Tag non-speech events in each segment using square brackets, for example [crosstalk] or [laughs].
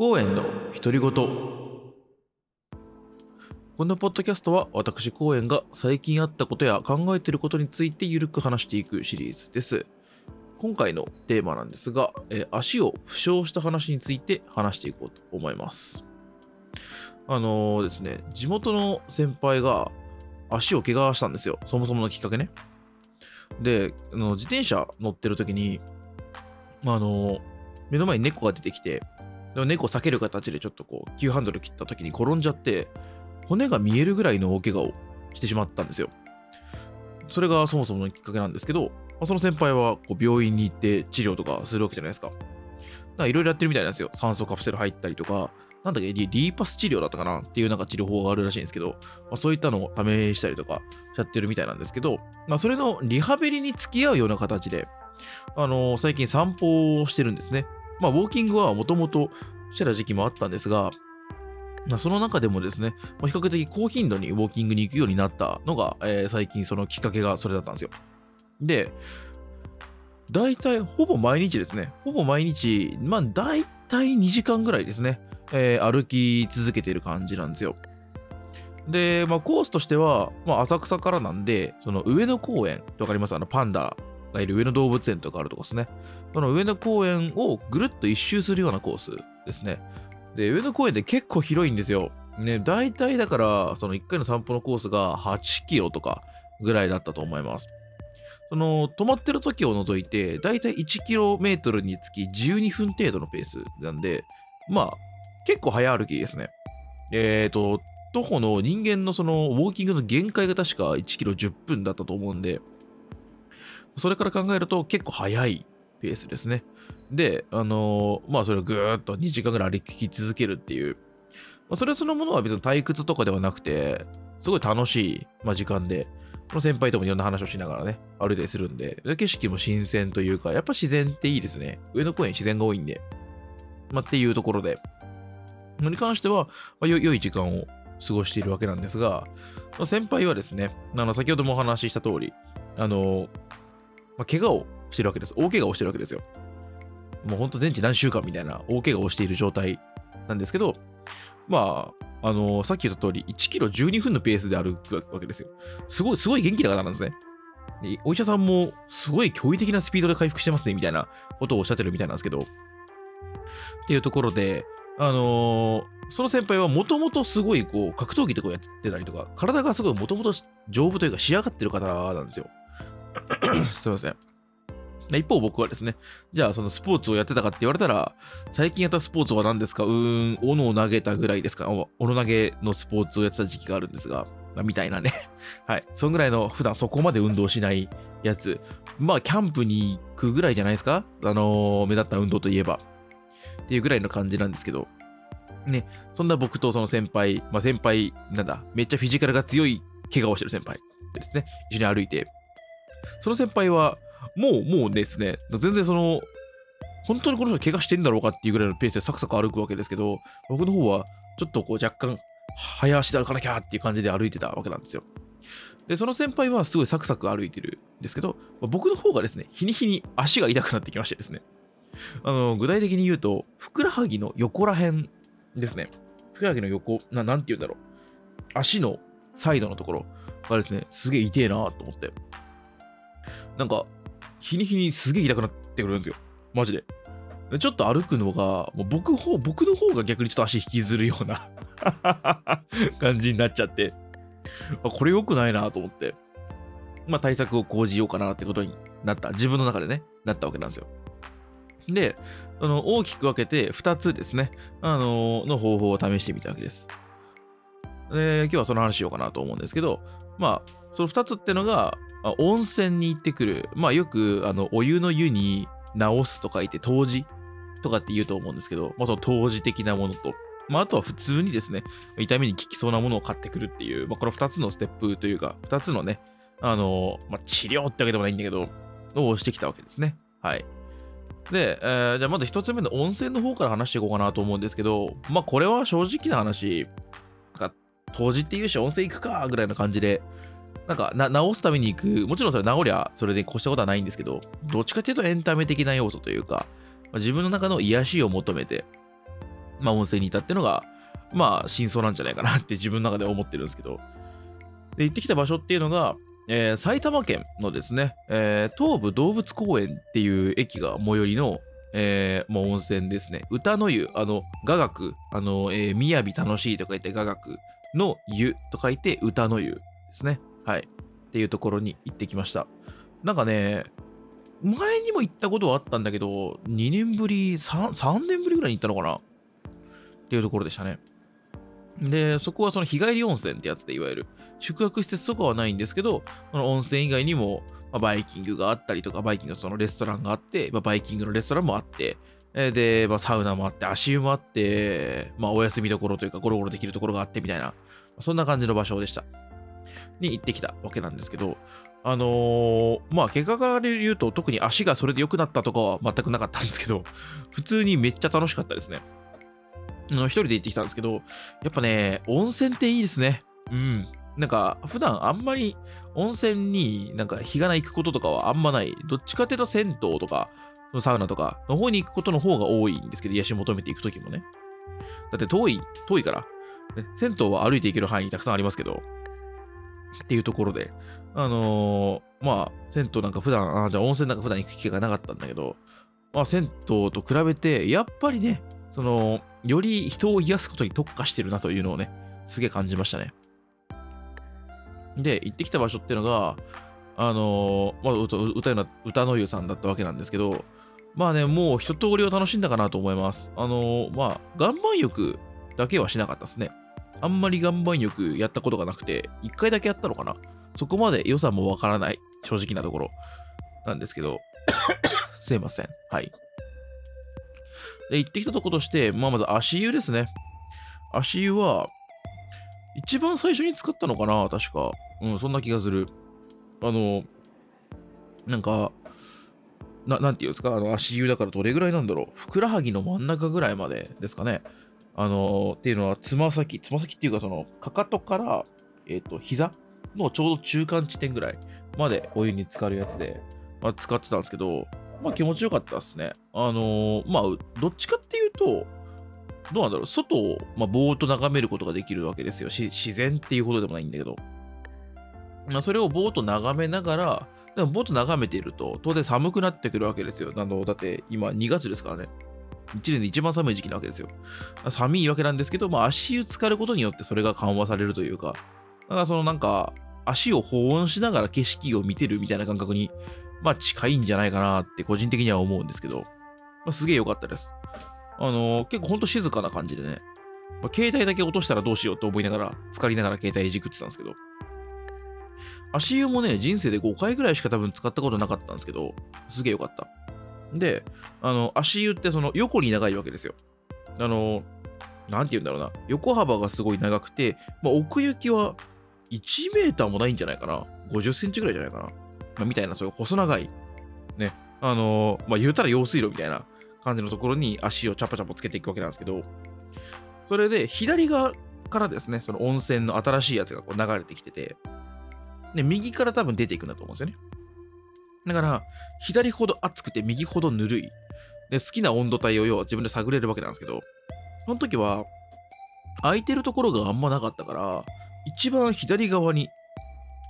公園の独り言。このポッドキャストは私公園が最近あったことや考えていることについてゆるく話していくシリーズです。今回のテーマなんですが、え足を負傷した話について話していこうと思います。あのーですね地元の先輩が足を怪我したんですよ。そもそものきっかけね。であの自転車乗ってる時にああの目の前に猫が出てきてでも猫避ける形でちょっとこう急ハンドル切った時に転んじゃって骨が見えるぐらいの大怪我をしてしまったんですよ。それがそもそものきっかけなんですけど、まあその先輩はこう病院に行って治療とかするわけじゃないですか。だからいろいろやってるみたいなんですよ。酸素カプセル入ったりとかなんだっけリーパス治療だったかなっていうなんか治療法があるらしいんですけど、まあ、そういったのを試したりとかしちゃってるみたいなんですけど、まあ、それのリハビリに付き合うような形で、あの最近散歩をしてるんですね。まあ、ウォーキングはもともとしてた時期もあったんですが、ま、その中でもですね、ま、比較的高頻度にウォーキングに行くようになったのが、えー最近そのきっかけがそれだったんですよ。で、大体ほぼ毎日ですね、ほぼ毎日、まあ大体2時間ぐらいですね、えー歩き続けている感じなんですよ。で、まあ、コースとしては、まあ、浅草からなんで、その上野公園ってわかります？あのパンダがいる上野動物園とかあるとこですね。その上野公園をぐるっと一周するようなコースですね。で、上野公園って結構広いんですよ。ね、大体だから、その1回の散歩のコースが8キロとかぐらいだったと思います。その、止まってる時を除いて、大体1キロメートルにつき12分程度のペースなんで、まあ、結構早歩きですね。えっ、と、徒歩の人間のそのウォーキングの限界が確か1キロ10分だったと思うんで、それから考えると結構早いペースですね。で、あのーまあそれをぐーっと2時間ぐらい歩き続けるっていう、まあ、それそのものは別に退屈とかではなくて、すごい楽しい、まあ、時間で、この先輩ともいろんな話をしながらね、歩いたりするんで、景色も新鮮というか、やっぱ自然っていいですね。上野公園自然が多いんで、まあ、っていうところで、に関しては、まあ、良い時間を過ごしているわけなんですが、先輩はですね、あの先ほどもお話しした通り、あの、まあ、怪我をしてるわけです。大怪我をしてるわけですよ。もうほんと全治何週間みたいな大怪我をしている状態なんですけど、まあ、あのさっき言った通り、1キロ12分のペースで歩くわけですよ。すごい、すごい元気な方なんですね。でお医者さんも、すごい驚異的なスピードで回復してますね、みたいなことをおっしゃってるみたいなんですけど、っていうところで、あのーその先輩はもともとすごいこう格闘技とかやってたりとか、体がすごいもともと丈夫というか仕上がってる方なんですよ。[coughs] すいません。一方僕はですね、じゃあそのスポーツをやってたかって言われたら、最近やったスポーツは何ですか？うーん、斧を投げたぐらいですか？斧投げのスポーツをやってた時期があるんですが、みたいなね。[laughs] はい。そんぐらいの普段そこまで運動しないやつ。まあキャンプに行くぐらいじゃないですか？あのー目立った運動といえば。っていうぐらいの感じなんですけど、ね、そんな僕とその先輩、まあ先輩、なんだ、めっちゃフィジカルが強い怪我をしてる先輩ですね、一緒に歩いて、その先輩は、もう、もうですね、全然その、本当にこの人怪我してんだろうかっていうぐらいのペースでサクサク歩くわけですけど、僕の方はちょっとこう若干、早足で歩かなきゃっていう感じで歩いてたわけなんですよ。で、その先輩はすごいサクサク歩いてるんですけど、僕の方がですね、日に日に足が痛くなってきましてですね、あの、具体的に言うと、ふくらはぎの横ら辺ですね。ふくらはぎの横、ななんて言うんだろう。足のサイドのところがですね、すげえ痛えなと思って。なんか、日に日にすげえ痛くなってくるんですよ。マジで。でちょっと歩くのが、もう僕方僕の方が逆にちょっと足引きずるような [laughs] 感じになっちゃって、あこれ良くないなと思って、まあ対策を講じようかなってことになった。自分の中でね、なったわけなんですよ。で、あの大きく分けて2つですね、あのの方法を試してみたわけです。で、今日はその話しようかなと思うんですけど、まあ、その2つってのが、温泉に行ってくる、まあよくあのお湯の湯に直すと書いて、湯治とかって言うと思うんですけど、まあその湯治的なものと、まああとは普通にですね、痛みに効きそうなものを買ってくるっていう、まあこの2つのステップというか、2つのね、あのまあ治療ってわけでもないんだけど、をしてきたわけですね。はい。で、えーじゃあまず一つ目の温泉の方から話していこうかなと思うんですけど、まあこれは正直な話、なんか、当時っていうし温泉行くかぐらいの感じで、なんかな治すために行く、もちろんそれ治りゃそれで越したことはないんですけど、どっちかっていうとエンタメ的な要素というか、まあ自分の中の癒しを求めてまあ、温泉にいたっていうのが、まあ、真相なんじゃないかなって自分の中で思ってるんですけど、で行ってきた場所っていうのが、えー、埼玉県のですね、えー、東武動物公園っていう駅が最寄りの、えー、もう温泉ですね。歌の湯、あの、雅楽、あの、えー、みやび楽しいと書いて雅楽の湯と書いて歌の湯ですね。はい。っていうところに行ってきました。なんかね、前にも行ったことはあったんだけど、2年ぶり3、3年ぶりぐらいに行ったのかな？っていうところでしたね。で、そこはその日帰り温泉ってやつで、いわゆる宿泊施設とかはないんですけど、その温泉以外にも、まあ、バイキングがあったりとか、バイキングのそのレストランがあって、まあ、バイキングのレストランもあって、で、まあ、サウナもあって、足湯もあって、まあ、お休みどころというか、ゴロゴロできるところがあってみたいな、そんな感じの場所でした。に行ってきたわけなんですけど、あのー、まあ、結果から言うと、特に足がそれで良くなったとかは全くなかったんですけど、普通にめっちゃ楽しかったですね。あの、一人で行ってきたんですけど、やっぱね、温泉っていいですね。うん。なんか、普段あんまり温泉になんか日がな行くこととかはあんまない。どっちかっていうと銭湯とか、サウナとかの方に行くことの方が多いんですけど、癒し求めていくときもね。だって遠い、遠いから。ね、銭湯は歩いて行ける範囲にたくさんありますけど、っていうところで、あのー、まあ、銭湯なんか普段、あじゃあ温泉なんか普段行く機会がなかったんだけど、まあ、銭湯と比べて、やっぱりね、その、より人を癒すことに特化してるなというのをね、すげえ感じましたね。で、行ってきた場所っていうのが、あのー、まあ、歌の歌の湯さんだったわけなんですけど、まあね、もう一通りを楽しんだかなと思います。あのー、まあ、岩盤浴だけはしなかったですね。あんまり岩盤浴やったことがなくて、一回だけやったのかな？そこまで良さもわからない、正直なところなんですけど、[coughs] すいません。はい。で、行ってきたとことして、まあ、まず足湯ですね。足湯は、一番最初に使ったのかな確か。うん、そんな気がする。あの、なんか、ななんていうんですか？あの足湯だからどれぐらいなんだろう？ふくらはぎの真ん中ぐらいまでですかね。あのっていうのは、つま先、つま先っていうか、その、かかとから、えっ、ー、と、膝のちょうど中間地点ぐらいまでお湯に浸かるやつで、まあ、使ってたんですけど、まあ気持ちよかったですね。あのー、まあ、どっちかっていうと、どうなんだろう、外を、まあ、ぼーっと眺めることができるわけですよ。自然っていうほどでもないんだけど。まあ、それをぼーっと眺めながら、でもぼーっと眺めていると、当然寒くなってくるわけですよ。あの、だって今2月ですからね。1年で一番寒い時期なわけですよ。寒いわけなんですけど、まあ、足湯浸かることによってそれが緩和されるというか、だからそのなんか、足を保温しながら景色を見てるみたいな感覚に、まあ近いんじゃないかなって個人的には思うんですけど、まあ、すげえ良かったです。あのー、結構ほんと静かな感じでね、まあ、携帯だけ落としたらどうしようと思いながら、浸かりながら携帯いじくってたんですけど、足湯もね、人生で5回ぐらいしか多分使ったことなかったんですけど、すげえ良かった。で、あの、足湯ってその横に長いわけですよ。あの、なんて言うんだろうな。横幅がすごい長くて、まあ、奥行きは1メーターもないんじゃないかな。50センチぐらいじゃないかな。まあ、みたいな、そういう細長い、ね、あの、まあ、言うたら用水路みたいな感じのところに足をチャポチャポつけていくわけなんですけど、それで左側からですね、その温泉の新しいやつがこう流れてきてて、で、右から多分出ていくんだと思うんですよね。だから、左ほど熱くて右ほどぬるい。で、好きな温度帯を要は自分で探れるわけなんですけど、その時は、空いてるところがあんまなかったから、一番左側に、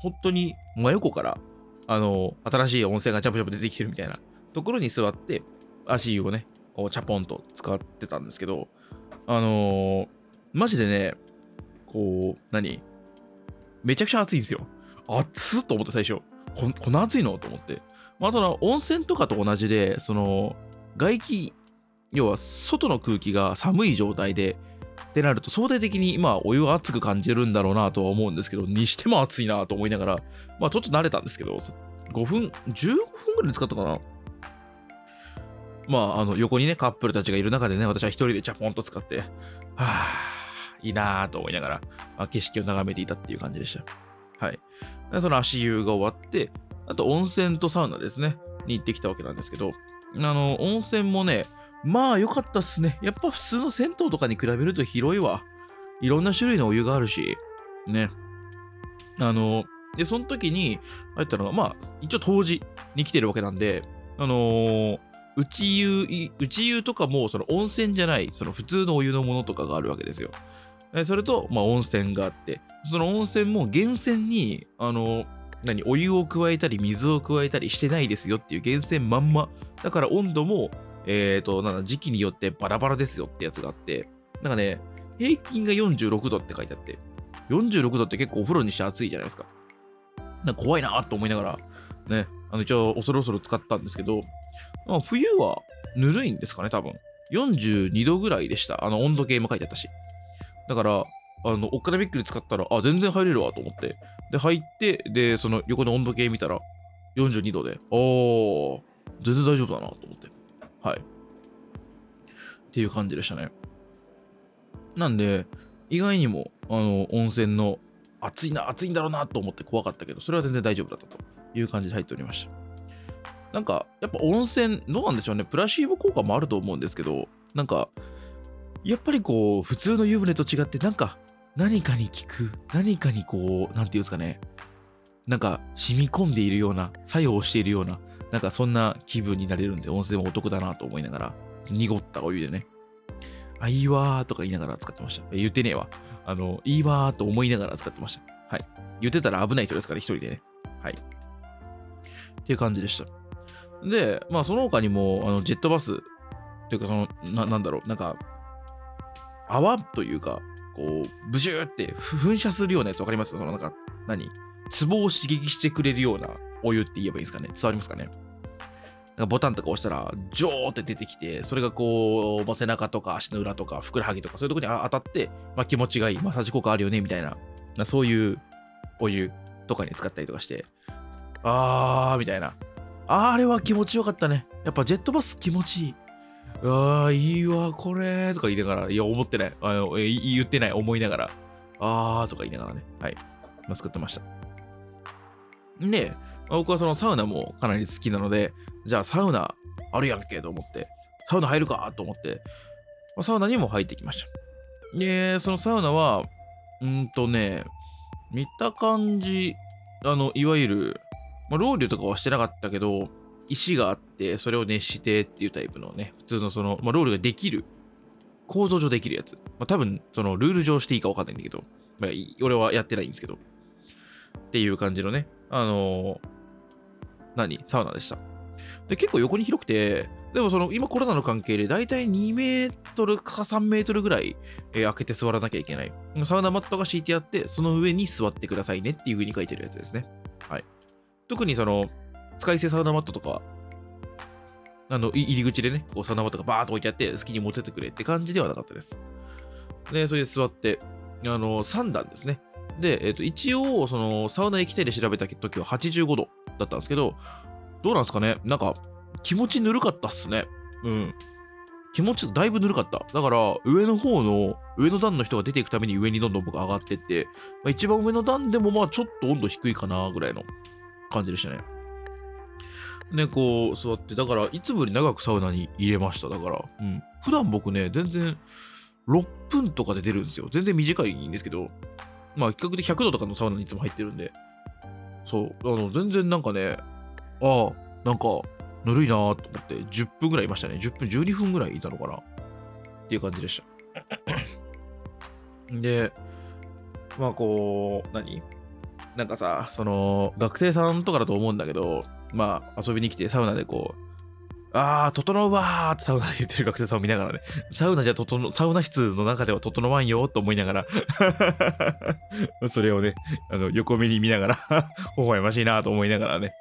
本当に真横から、あの、新しい温泉がチャプチャプ出てきてるみたいなところに座って、足をね、こうチャポンと使ってたんですけど、あのー、マジでね、こう、何？めちゃくちゃ暑いんですよ。暑っと思って最初。ここんな暑いの？と思って。まあ、その温泉とかと同じで、その外気、要は外の空気が寒い状態で、ってなると相対的にまあお湯は熱く感じるんだろうなとは思うんですけど、にしても暑いなと思いながら、まあちょっと慣れたんですけど、5分、15分ぐらい使ったかな。まあ、あの横にね、カップルたちがいる中でね、私は一人でチャポンと使って、はぁ、いいなぁと思いながら、まあ、景色を眺めていたっていう感じでした。はい。その足湯が終わって、あと温泉とサウナですね、に行ってきたわけなんですけど、あの、温泉もね、まあ良かったっすね。やっぱ普通の銭湯とかに比べると広いわ。いろんな種類のお湯があるし、ね。あの、で、その時に入ったのが、まあ、一応当時に来てるわけなんで、あのー、内湯、内湯とかもその温泉じゃない、その普通のお湯のものとかがあるわけですよ。それと、まあ、温泉があって、その温泉も源泉に、あの、何、お湯を加えたり水を加えたりしてないですよっていう源泉まんま。だから温度も、えっ、と、なんだ、時期によってバラバラですよってやつがあって、なんかね、平均が46度って書いてあって、46度って結構お風呂にして暑いじゃないですか。なんか怖いなと思いながら、ね、あの一応恐る恐る使ったんですけど、まあ、冬はぬるいんですかね、多分。42度ぐらいでした。あの温度計も書いてあったし。だから、あの、おっかなびっくり使ったら、あ、全然入れるわと思って。で、入って、で、その横の温度計見たら、42度で、おー、全然大丈夫だなと思って。はい。っていう感じでしたね。なんで、意外にも、あの、温泉の暑いな、暑いんだろうなと思って怖かったけど、それは全然大丈夫だったという感じで入っておりました。なんか、やっぱ温泉、どうなんでしょうね。プラシーボ効果もあると思うんですけど、なんか、やっぱりこう、普通の湯船と違って、なんか、何かに効く、何かにこう、なんていうんですかね、なんか、染み込んでいるような、作用をしているような、なんかそんな気分になれるんで、温泉もお得だなと思いながら、濁ったお湯でね、あ、いいわーとか言いながら使ってました。言ってねえわ。あの、いいわーと思いながら使ってました。はい。言ってたら危ない人ですから、一人でね。はい。っていう感じでした。で、まあ、その他にも、あの、ジェットバス、というか、その、ななんだろう、なんか、泡というか、こう、ブシューって噴射するようなやつわかります？その、なんか、何？ツボを刺激してくれるようなお湯って言えばいいですかね？伝わりますかね？なんかボタンとか押したら、ジョーって出てきて、それがこう、背中とか足の裏とか、ふくらはぎとか、そういうとこに当たって、まあ、気持ちがいい、マッサージ効果あるよね、みたいな、まあそういうお湯とかに使ったりとかして、あー、みたいな。あれは気持ちよかったね。やっぱジェットバス気持ちいい。うわー、いいわ、これとか言いながら、いや、思ってない。あのえ言ってない、思いながら、あーとか言いながらね、はい、ま、作ってました。で、僕はそのサウナもかなり好きなので、じゃあサウナあるやんけと思って、サウナ入るかと思って、まあ、サウナにも入ってきました。で、そのサウナは、うんとね、見た感じ、あの、いわゆる、まあ、ロウリュとかはしてなかったけど、石があって、それを熱してっていうタイプのね、普通のその、まあ、ロールができる、構造上できるやつ。まあ、多分、その、ルール上していいか分かんないんだけど、まあ、俺はやってないんですけど、っていう感じのね、あのー何？サウナでした。で、結構横に広くて、でもその、今コロナの関係で、だいたい2メートルか3メートルぐらい、えー開けて座らなきゃいけない。サウナマットが敷いてあって、その上に座ってくださいねっていう風に書いてるやつですね。はい。特にその、使い捨てサウナマットとか、あの、入り口でね、こうサウナマットがバーっと置いてあって、好きに持っててくれって感じではなかったです。で、それで座って、あの、3段ですね。で、えっ、と、一応、その、サウナ液体で調べた時は85度だったんですけど、どうなんですかね？なんか、気持ちぬるかったっすね。うん。気持ちだいぶぬるかった。だから、上の方の、上の段の人が出ていくために上にどんどん僕上がってって、まあ、一番上の段でもまあちょっと温度低いかなぐらいの感じでしたね。ね、こう座って、だからいつもより長くサウナに入れました。だから、うん。普段僕ね、全然6分とかで出るんですよ。全然短いんですけど、まあ比較的100度とかのサウナにいつも入ってるんで、そう、あの、全然なんかね、ああ、なんか、ぬるいなーと思って、10分ぐらいいましたね。10分、12分ぐらいいたのかなっていう感じでした。[coughs] で、まあこう、何？なんかさ、その、学生さんとかだと思うんだけど、まあ遊びに来てサウナでこう、あー、整うわーってサウナで言ってる学生さんを見ながらね、サウナじゃ整う、サウナ室の中では整わんよと思いながら、[laughs] それをね、あの、横目に見ながら、[laughs] 微笑ましいなと思いながらね、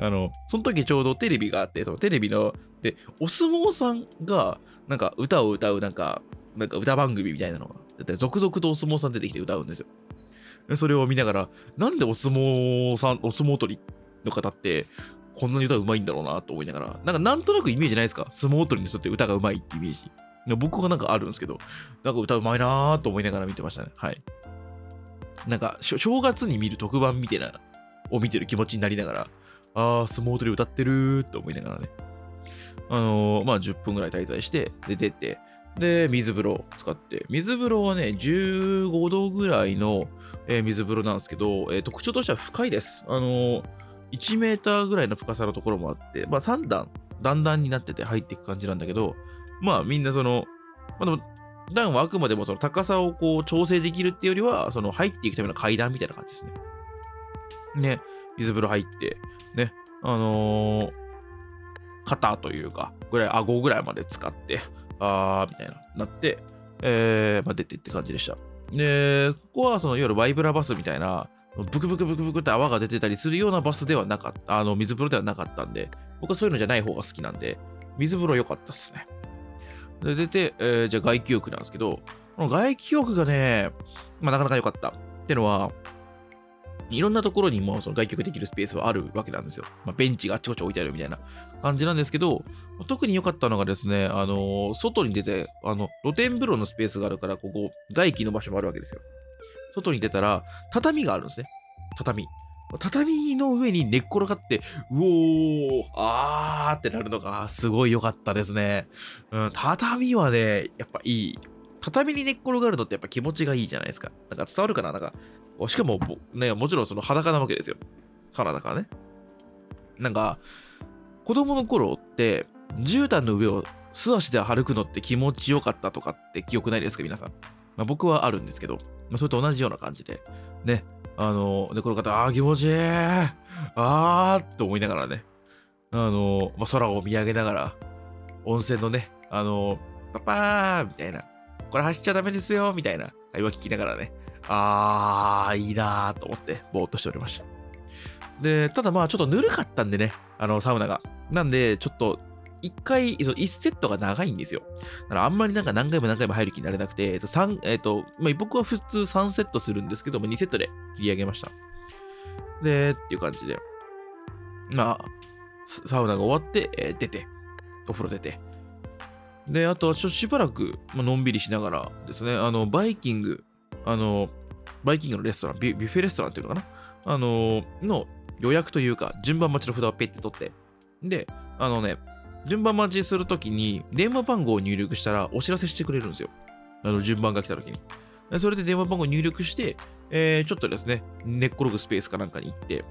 あの、その時ちょうどテレビがあって、そのテレビの、で、お相撲さんが、なんか歌を歌う、なんか、なんか歌番組みたいなのが、だって続々とお相撲さん出てきて歌うんですよ。それを見ながら、なんでお相撲さん、お相撲取りの方って、こんなに歌うまいんだろうなと思いながら、なんかなんとなくイメージないですか？相撲取りの人って歌がうまいってイメージ。僕はなんかあるんですけど、なんか歌うまいなと思いながら見てましたね。はい。なんか、正月に見る特番みたいな、を見てる気持ちになりながら、あー、相撲取り歌ってるーと思いながらね。あのーまあ、10分ぐらい滞在して、で、出て、で、水風呂を使って、水風呂はね、15度ぐらいの、えー水風呂なんですけど、えー特徴としては深いです。あのー1メーターぐらいの深さのところもあって、まあ、3段段々になってて入っていく感じなんだけど、まあみんなその、まあでも、段はあくまでもその高さをこう調整できるっていうよりは、その入っていくための階段みたいな感じですね。ね、水風呂入って、ね、あのー、肩というか、ぐらい、顎ぐらいまで使って、あー、みたいな、なって、えー、まあ、出てって感じでした。で、ここはそのいわゆるワイブラバスみたいな、ブクブクブクブクって泡が出てたりするようなバスではなかった、あの、水風呂ではなかったんで、僕はそういうのじゃない方が好きなんで、水風呂良かったっすね。で、出て、えー、じゃあ外気浴なんですけど、この外気浴がね、まあなかなか良かった。ってのは、いろんなところにもその外局できるスペースはあるわけなんですよ。まあ、ベンチがあっちこっち置いてあるみたいな感じなんですけど、特に良かったのがですね、あのー、外に出て、あの、露天風呂のスペースがあるから、ここ、外気の場所もあるわけですよ。外に出たら、畳があるんですね。畳。畳の上に寝っ転がって、うおー、あーってなるのがすごい良かったですね。うん、畳はね、やっぱいい。畳に寝っ転がるのってやっぱ気持ちがいいじゃないですか。なんか伝わるかな？なんか、しかも、ね、もちろんその裸なわけですよ。体からね。なんか、子供の頃って、絨毯の上を素足で歩くのって気持ちよかったとかって記憶ないですか？皆さん。まあ、僕はあるんですけど、まあ、それと同じような感じで、ね、あの、で、この方、ああ、気持ちいいああって思いながらね、あの、まあ、空を見上げながら、温泉のね、あの、パパーみたいな、これ走っちゃダメですよみたいな会話聞きながらね、あー、いいなーと思って、ぼーっとしておりました。で、ただまあちょっとぬるかったんでね、あの、サウナが。なんで、ちょっと、一回、1セットが長いんですよ。だからあんまりなんか何回も何回も入る気になれなくて、えっと、3、えっと、まあ、僕は普通3セットするんですけども、2セットで切り上げました。で、っていう感じで。まあ、サウナが終わって、えー、出て、お風呂出て。で、あとはちょっとしばらく、まあのんびりしながらですね、あの、バイキングあの、バイキングのレストラン、ビュッフェレストランっていうのかな？あの、の予約というか、順番待ちの札をペッて取って、で、あのね、順番待ちするときに、電話番号を入力したらお知らせしてくれるんですよ。あの、順番が来たときに。それで電話番号を入力して、えー、ちょっとですね、寝っ転ぐスペースかなんかに行って、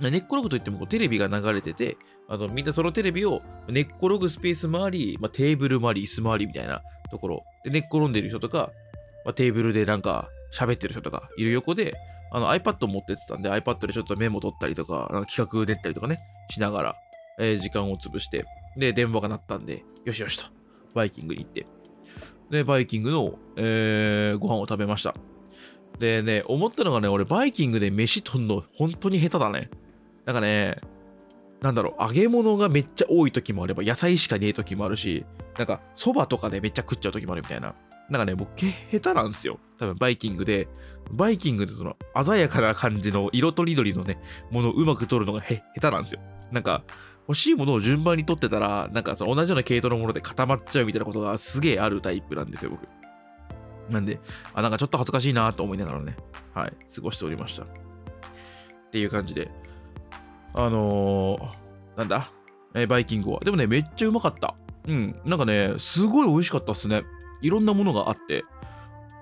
寝っ転ぐといってもこうテレビが流れてて、あのみんなそのテレビを寝っ転ぐスペースもあり、まあ、テーブルもあり、椅子もありみたいなところで寝っ転んでる人とか、まあ、テーブルでなんか喋ってる人とかいる横で、あの iPad 持ってってたんで iPad でちょっとメモ取ったりとか、なんか企画練ったりとかね、しながら、えー、時間を潰して、で、電話が鳴ったんで、よしよしと、バイキングに行って、で、バイキングの、えー、ご飯を食べました。でね、思ったのがね、俺、バイキングで飯とんの本当に下手だね。なんかね、なんだろう、揚げ物がめっちゃ多い時もあれば、野菜しかねえ時もあるし、なんか、そばとかでめっちゃ食っちゃう時もあるみたいな。なんかね、僕、下手なんですよ。多分、バイキングで、バイキングでその、鮮やかな感じの色とりどりのね、ものをうまく取るのがへ下手なんですよ。なんか、欲しいものを順番に取ってたら、なんかその同じような系統のもので固まっちゃうみたいなことがすげえあるタイプなんですよ、僕。なんで、あ、なんかちょっと恥ずかしいなと思いながらね、はい、過ごしておりました。っていう感じで、あのー、なんだ、えー、バイキングは。でもね、めっちゃうまかった。うん、なんかね、すごい美味しかったっすね。いろんなものがあって、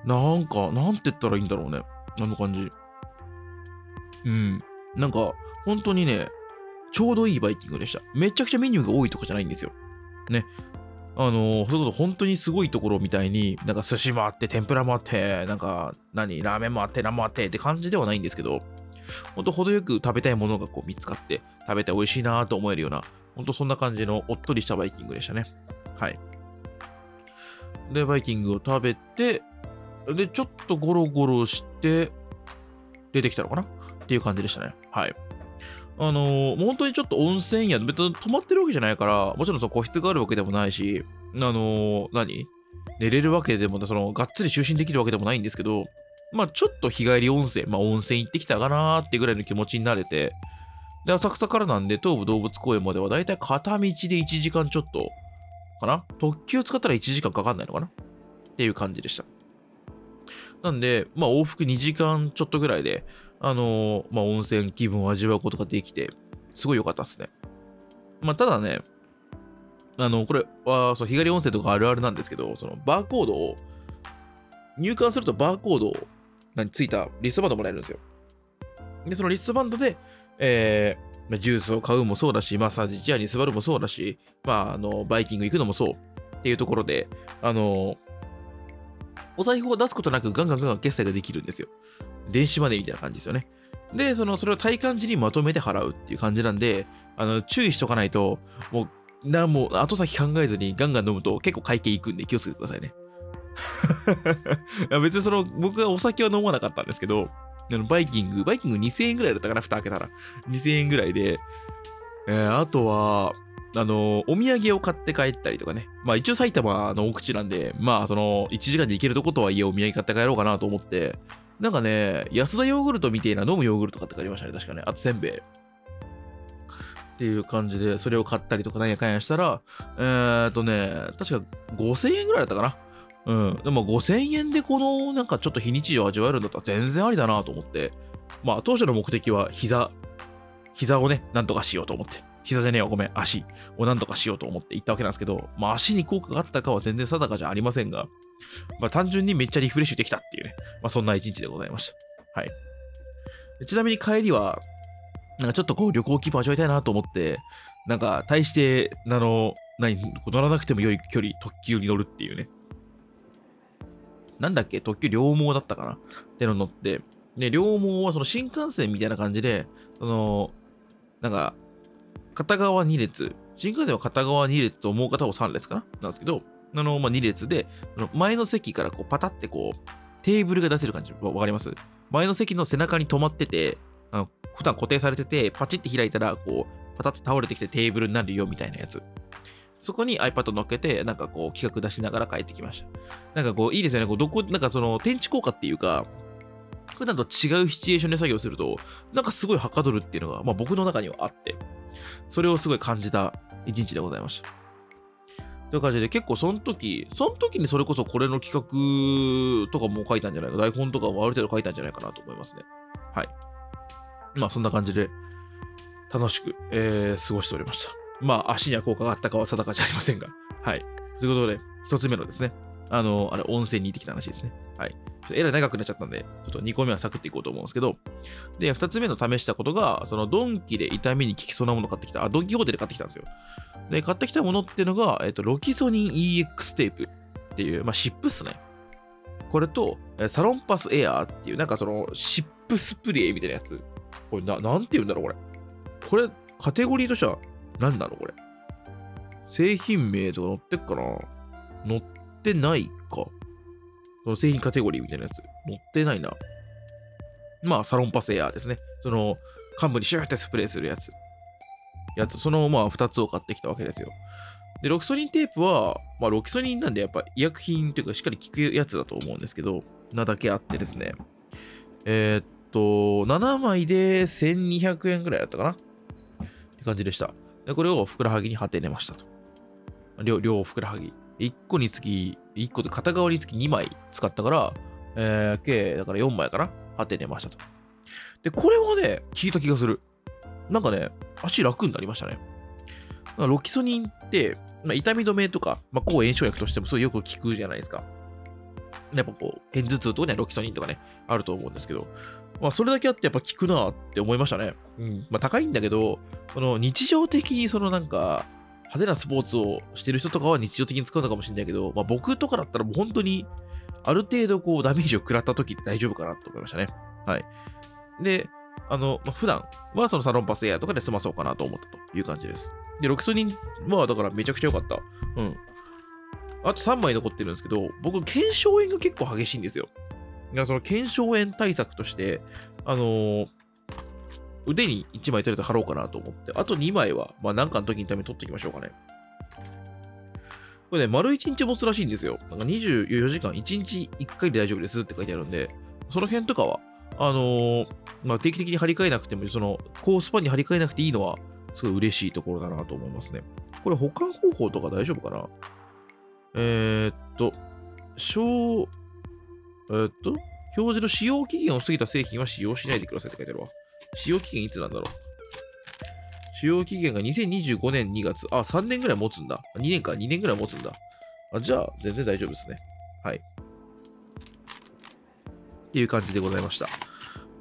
なんか、なんて言ったらいいんだろうね。あの感じ。うん。なんか、本当にね、ちょうどいいバイキングでした。めちゃくちゃメニューが多いとかじゃないんですよ。ね。あのー、それこそ本当にすごいところみたいに、なんか寿司もあって、天ぷらもあって、なんか、何、ラーメンもあって、何もあってって感じではないんですけど、ほんと程よく食べたいものがこう見つかって、食べて美味しいなと思えるような、ほんとそんな感じのおっとりしたバイキングでしたね。はい。で、バイキングを食べて、で、ちょっとゴロゴロして、出てきたのかな？っていう感じでしたね。はい。あのー、もう本当にちょっと温泉宿、別に泊まってるわけじゃないから、もちろんその個室があるわけでもないし、あのー、何？寝れるわけでも、その、がっつり就寝できるわけでもないんですけど、まあちょっと日帰り温泉、まあ温泉行ってきたかなーってぐらいの気持ちになれて、で、浅草からなんで東武動物公園まではだいたい片道で1時間ちょっとかな？特急使ったら1時間かかんないのかな？っていう感じでした。なんで、まあ往復2時間ちょっとぐらいで、あの、まあ温泉気分を味わうことができて、すごい良かったですね。まあただね、あの、これは、そう、日帰り温泉とかあるあるなんですけど、そのバーコードを、入館するとバーコードを、何、ついたリストバンドもらえるんですよ。で、そのリストバンドで、えまジュースを買うもそうだし、マッサージチェアに座るもそうだし、まあ、あの、バイキング行くのもそうっていうところで、あの、お財布を出すことなくガンガンガンガン決済ができるんですよ。電子マネーみたいな感じですよね。で、その、それを体感時にまとめて払うっていう感じなんで、あの、注意しとかないと、もう、な、もう、後先考えずにガンガン飲むと結構会計いくんで気をつけてくださいね。[laughs] 別にその、僕はお酒は飲まなかったんですけど、あのバイキング、バイキング2000円ぐらいだったかな、蓋開けたら。2000円ぐらいで、えー、あとは、あの、お土産を買って帰ったりとかね。まあ一応埼玉の奥地なんで、まあその、1時間で行けるとことはいえお土産買って帰ろうかなと思って、なんかね、安田ヨーグルトみたいな飲むヨーグルト買って帰りましたね、確かね。あとせんべい。っていう感じで、それを買ったりとかなんやかんやしたら、えーっとね、確か5000円ぐらいだったかな。うん。でも5000円でこのなんかちょっと非日常を味わえるんだったら全然ありだなと思って、まあ当初の目的は膝、膝をね、なんとかしようと思って、膝じゃねえよ、ごめん、足をなんとかしようと思って行ったわけなんですけど、まあ足に効果があったかは全然定かじゃありませんが、まあ単純にめっちゃリフレッシュできたっていうね、まあそんな一日でございました。はい。ちなみに帰りは、なんかちょっとこう旅行気分味わいたいなと思って、なんか大して、あの、何、乗らなくても良い距離、特急に乗るっていうね。なんだっけ特急両毛だったかな？っての乗って、で、両毛はその新幹線みたいな感じで、その、なんか、片側2列、新幹線は片側2列ともう片方3列かな？なんですけど、あの、まあ、2列で、前の席からこうパタってこう、テーブルが出せる感じ、わかります？前の席の背中に止まってて、あの普段固定されてて、パチって開いたら、こう、パタって倒れてきてテーブルになるよみたいなやつ。そこに iPad 乗っけて、なんかこう企画出しながら帰ってきました。なんかこういいですよね。こうどこ、なんかその天地効果っていうか、普段と違うシチュエーションで作業すると、なんかすごいはかどるっていうのが、まあ僕の中にはあって、それをすごい感じた一日でございました。という感じで、結構その時、その時にそれこそこれの企画とかも書いたんじゃないか、台本とかもある程度書いたんじゃないかなと思いますね。はい。まあそんな感じで、楽しく、えー、過ごしておりました。まあ、足には効果があったかは定かじゃありませんが。はい。ということで、一つ目のですね、あの、あれ、温泉に行ってきた話ですね。はい。えらい長くなっちゃったんで、ちょっと2個目はサクっていこうと思うんですけど、で、2つ目の試したことが、そのドンキで痛みに効きそうなもの買ってきた、あ、ドンキホーテで買ってきたんですよ。で、買ってきたものっていうのが、えっと、ロキソニン EX テープっていう、まあ、湿布っすね。これと、サロンパスエアーっていう、なんかその、湿布スプレーみたいなやつ。これな、なんて言うんだろう、これ。これ、カテゴリーとしては何なのこれ。製品名とか載ってっかな載っってないか。その製品カテゴリーみたいなやつ。載ってないな。まあ、サロンパスエアーですね。その、幹部にシューってスプレーするやつ。やつ、その、まあ、2つを買ってきたわけですよ。で、ロキソニンテープは、まあ、ロキソニンなんで、やっぱ医薬品というか、しっかり効くやつだと思うんですけど、なだけあってですね。えー、っと、7枚で1200円ぐらいだったかなって感じでした。で、これをふくらはぎに貼って寝ましたと。両両ふくらはぎ。1個につき、1個で片側につき2枚使ったから、えー、計、だから4枚かな？貼って寝ましたと。で、これはね、効いた気がする。なんかね、足楽になりましたね。ロキソニンって、まあ、痛み止めとか、まあ、抗炎症薬としてもすごいよく効くじゃないですか。やっぱこう、片頭痛とかにはロキソニンとかね、あると思うんですけど、まあ、それだけあってやっぱ効くなって思いましたね。うん。まあ、高いんだけど、その日常的にそのなんか、派手なスポーツをしてる人とかは日常的に使うのかもしれないけど、まあ、僕とかだったらもう本当に、ある程度こうダメージを食らった時って大丈夫かなと思いましたね。はい。で、あの、まあ、普段はそのサロンパスエアとかで済まそうかなと思ったという感じです。で、ロキソニンはだからめちゃくちゃ良かった。うん。あと3枚残ってるんですけど、僕、腱鞘炎が結構激しいんですよ。だからその腱鞘炎対策として、あのー、腕に1枚とりあえず貼ろうかなと思って、あと2枚は、まあなんかの時にために取っておきましょうかね。これね、丸1日持つらしいんですよ。なんか24時間、1日1回で大丈夫ですって書いてあるんで、その辺とかは、あのー、まあ、定期的に張り替えなくても、その、高スパンに張り替えなくていいのは、すごい嬉しいところだなと思いますね。これ保管方法とか大丈夫かな？えー、っと、小、えー、っと、表示の使用期限を過ぎた製品は使用しないでくださいって書いてあるわ。使用期限いつなんだろう？使用期限が2025年2月。あ、3年ぐらい持つんだ。2年か、2年ぐらい持つんだ。あじゃあ、全然大丈夫ですね。はい。っていう感じでございました。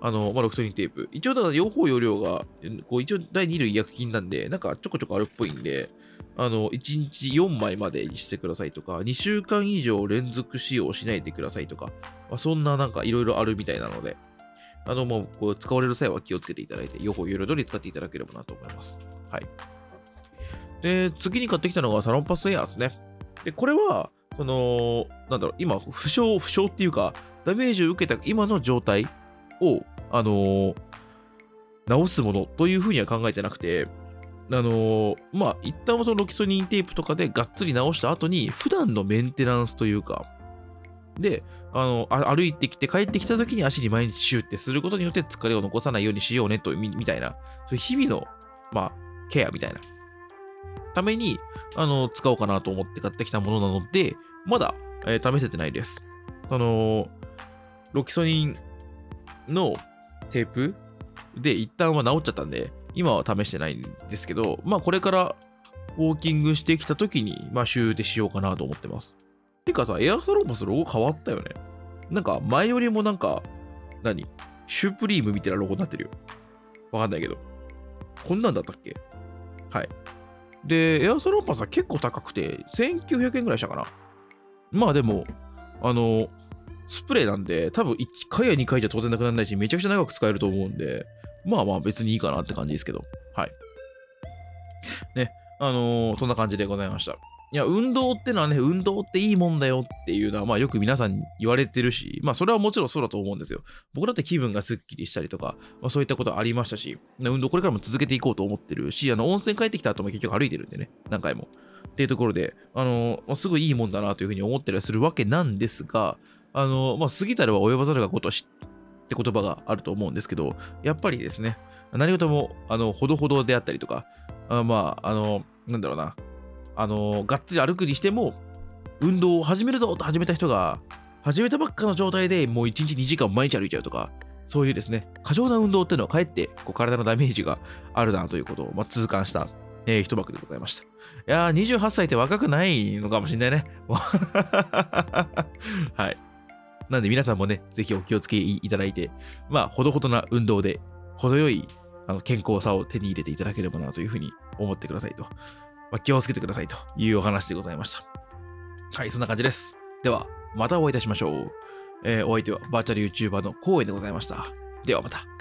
あの、まあ、ロキソニンテープ。一応、だから両方容量が、こう一応第2類医薬品なんで、なんかちょこちょこあるっぽいんで、あの、1日4枚までにしてくださいとか、2週間以上連続使用しないでくださいとか、まあ、そんななんかいろいろあるみたいなので、あの、もう、こう、使われる際は気をつけていただいて、両方容量通り使っていただければなと思います。はい。で、次に買ってきたのがサロンパスエアーですね。で、これは、その、なんだろう、今、負傷、負傷っていうか、ダメージを受けた今の状態を、あのー、直すものというふうには考えてなくて、あのー、まあ、一旦はそのロキソニンテープとかでがっつり直した後に、普段のメンテナンスというか、で、あのあ、歩いてきて帰ってきた時に足に毎日シューってすることによって疲れを残さないようにしようねとみみたいな、そういう日々の、まあ、ケアみたいな、ために、あの、使おうかなと思って買ってきたものなので、まだ、えー、試せてないです。あのロキソニンのテープで一旦は治っちゃったんで、今は試してないんですけど、まあこれからウォーキングしてきた時に、まあシューでしようかなと思ってます。てかさ、エアストローパスロゴ変わったよね。なんか前よりもなんか、何？シュプリームみたいなロゴになってるよ。わかんないけど。こんなんだったっけ？はい。で、エアストローパスは結構高くて、1900円ぐらいしたかな。まあでも、あの、スプレーなんで、多分1回や2回じゃ当然なくならないし、めちゃくちゃ長く使えると思うんで、まあまあ別にいいかなって感じですけど。はい。ね。あのー、そんな感じでございました。いや、運動ってのはね、運動っていいもんだよっていうのは、まあよく皆さんに言われてるし、まあそれはもちろんそうだと思うんですよ。僕だって気分がスッキリしたりとか、まあそういったことありましたし、運動これからも続けていこうと思ってるし、あの、温泉帰ってきた後も結局歩いてるんでね、何回も。っていうところで、あのー、すごいいいもんだなというふうに思ったりはするわけなんですが、あの、まあ、過ぎたらは及ばざるがことしって言葉があると思うんですけど、やっぱりですね、何事も、あの、ほどほどであったりとか、あまあ、あの、なんだろうな、あの、がっつり歩くにしても、運動を始めるぞと始めた人が、始めたばっかの状態でもう1日2時間毎日歩いちゃうとか、そういうですね、過剰な運動っていうのはかえってこう体のダメージがあるなということを、まあ、痛感した、えー、一幕でございました。いやー、28歳って若くないのかもしれないね。[laughs] はい。なんで皆さんもね、ぜひお気をつけいただいて、まあ、ほどほどな運動で、程よいあの健康さを手に入れていただければなというふうに思ってくださいと。まあ、気をつけてくださいというお話でございました。はい、そんな感じです。では、またお会いいたしましょう。えー、お相手はバーチャル YouTuber のコウエでございました。ではまた。